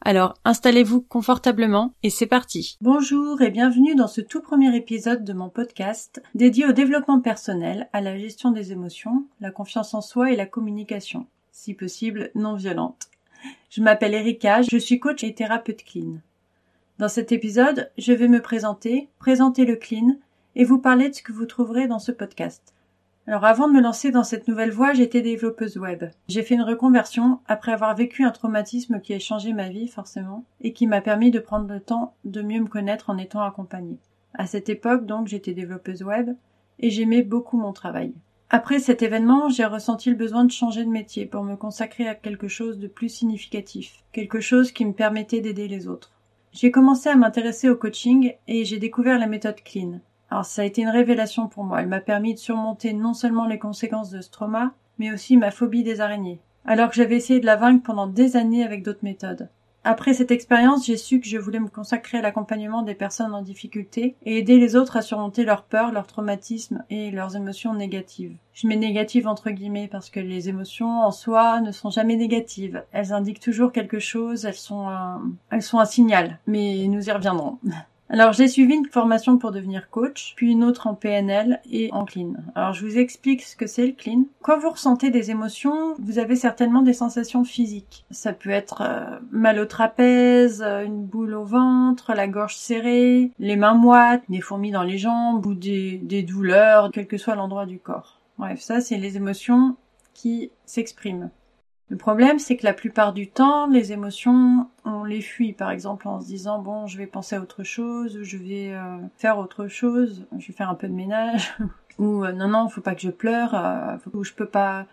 Alors installez-vous confortablement et c'est parti. Bonjour et bienvenue dans ce tout premier épisode de mon podcast dédié au développement personnel, à la gestion des émotions, la confiance en soi et la communication, si possible non violente. Je m'appelle Erika, je suis coach et thérapeute clean. Dans cet épisode, je vais me présenter, présenter le clean et vous parler de ce que vous trouverez dans ce podcast. Alors avant de me lancer dans cette nouvelle voie, j'étais développeuse web. J'ai fait une reconversion après avoir vécu un traumatisme qui a changé ma vie forcément et qui m'a permis de prendre le temps de mieux me connaître en étant accompagnée. À cette époque donc j'étais développeuse web et j'aimais beaucoup mon travail. Après cet événement, j'ai ressenti le besoin de changer de métier pour me consacrer à quelque chose de plus significatif, quelque chose qui me permettait d'aider les autres. J'ai commencé à m'intéresser au coaching et j'ai découvert la méthode Clean, alors ça a été une révélation pour moi. Elle m'a permis de surmonter non seulement les conséquences de ce trauma, mais aussi ma phobie des araignées. Alors que j'avais essayé de la vaincre pendant des années avec d'autres méthodes. Après cette expérience, j'ai su que je voulais me consacrer à l'accompagnement des personnes en difficulté et aider les autres à surmonter leurs peurs, leurs traumatismes et leurs émotions négatives. Je mets négative entre guillemets parce que les émotions en soi ne sont jamais négatives. Elles indiquent toujours quelque chose, elles sont un, elles sont un signal. Mais nous y reviendrons. Alors j'ai suivi une formation pour devenir coach, puis une autre en PNL et en clean. Alors je vous explique ce que c'est le clean. Quand vous ressentez des émotions, vous avez certainement des sensations physiques. Ça peut être euh, mal au trapèze, euh, une boule au ventre, la gorge serrée, les mains moites, des fourmis dans les jambes ou des, des douleurs, quel que soit l'endroit du corps. Bref, ça c'est les émotions qui s'expriment. Le problème, c'est que la plupart du temps, les émotions, on les fuit, par exemple, en se disant bon, je vais penser à autre chose, ou je vais euh, faire autre chose, je vais faire un peu de ménage, ou euh, non non, faut pas que je pleure, euh, ou je peux pas,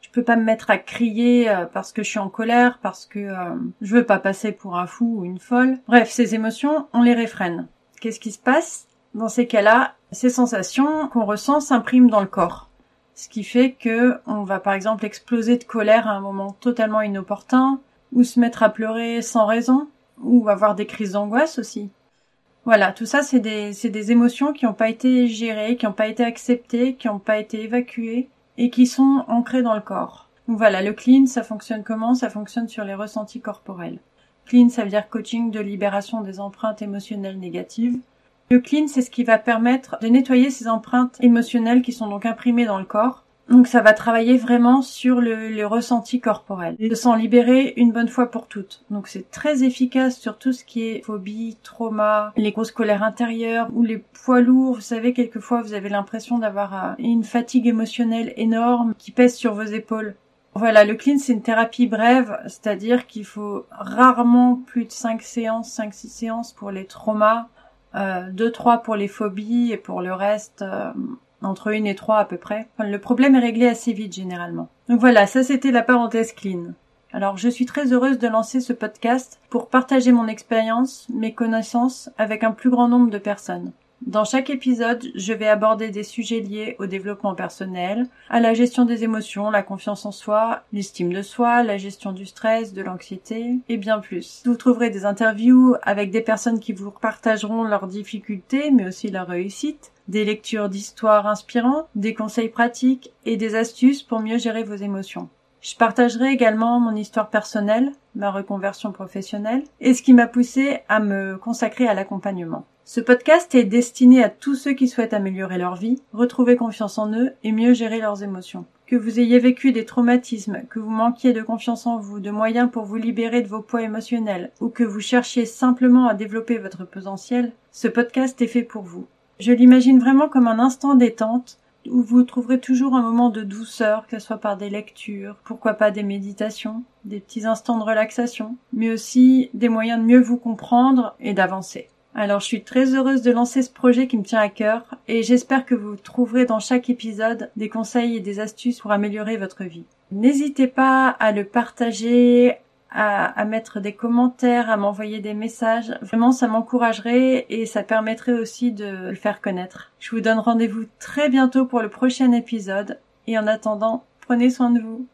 je peux pas me mettre à crier parce que je suis en colère, parce que je veux pas passer pour un fou ou une folle. Bref, ces émotions, on les réfrène. Qu'est-ce qui se passe? Dans ces cas-là Ces sensations qu'on ressent s'impriment dans le corps ce qui fait que on va par exemple exploser de colère à un moment totalement inopportun, ou se mettre à pleurer sans raison, ou avoir des crises d'angoisse aussi. Voilà, tout ça c'est des, émotions qui n'ont pas été gérées, qui n'ont pas été acceptées, qui n'ont pas été évacuées, et qui sont ancrées dans le corps. Donc voilà, le clean, ça fonctionne comment? Ça fonctionne sur les ressentis corporels. Clean, ça veut dire coaching de libération des empreintes émotionnelles négatives. Le clean, c'est ce qui va permettre de nettoyer ces empreintes émotionnelles qui sont donc imprimées dans le corps. Donc ça va travailler vraiment sur le, ressenti corporel, de s'en libérer une bonne fois pour toutes. Donc c'est très efficace sur tout ce qui est phobie, trauma, les grosses colères intérieures ou les poids lourds. Vous savez, quelquefois vous avez l'impression d'avoir euh, une fatigue émotionnelle énorme qui pèse sur vos épaules. Voilà, le clean c'est une thérapie brève, c'est-à-dire qu'il faut rarement plus de 5 séances, 5-6 séances pour les traumas, deux trois pour les phobies et pour le reste euh, entre une et trois à peu près. le problème est réglé assez vite généralement. Donc voilà, ça c'était la parenthèse clean. Alors je suis très heureuse de lancer ce podcast pour partager mon expérience, mes connaissances avec un plus grand nombre de personnes. Dans chaque épisode, je vais aborder des sujets liés au développement personnel, à la gestion des émotions, la confiance en soi, l'estime de soi, la gestion du stress, de l'anxiété et bien plus. Vous trouverez des interviews avec des personnes qui vous partageront leurs difficultés mais aussi leurs réussites, des lectures d'histoires inspirantes, des conseils pratiques et des astuces pour mieux gérer vos émotions. Je partagerai également mon histoire personnelle, ma reconversion professionnelle et ce qui m'a poussé à me consacrer à l'accompagnement. Ce podcast est destiné à tous ceux qui souhaitent améliorer leur vie, retrouver confiance en eux et mieux gérer leurs émotions. Que vous ayez vécu des traumatismes, que vous manquiez de confiance en vous, de moyens pour vous libérer de vos poids émotionnels, ou que vous cherchiez simplement à développer votre potentiel, ce podcast est fait pour vous. Je l'imagine vraiment comme un instant détente où vous trouverez toujours un moment de douceur, que ce soit par des lectures, pourquoi pas des méditations, des petits instants de relaxation, mais aussi des moyens de mieux vous comprendre et d'avancer. Alors je suis très heureuse de lancer ce projet qui me tient à cœur et j'espère que vous trouverez dans chaque épisode des conseils et des astuces pour améliorer votre vie. N'hésitez pas à le partager, à, mettre des commentaires, à m'envoyer des messages. Vraiment, ça m'encouragerait et ça permettrait aussi de le faire connaître. Je vous donne rendez-vous très bientôt pour le prochain épisode Et en attendant, prenez soin de vous.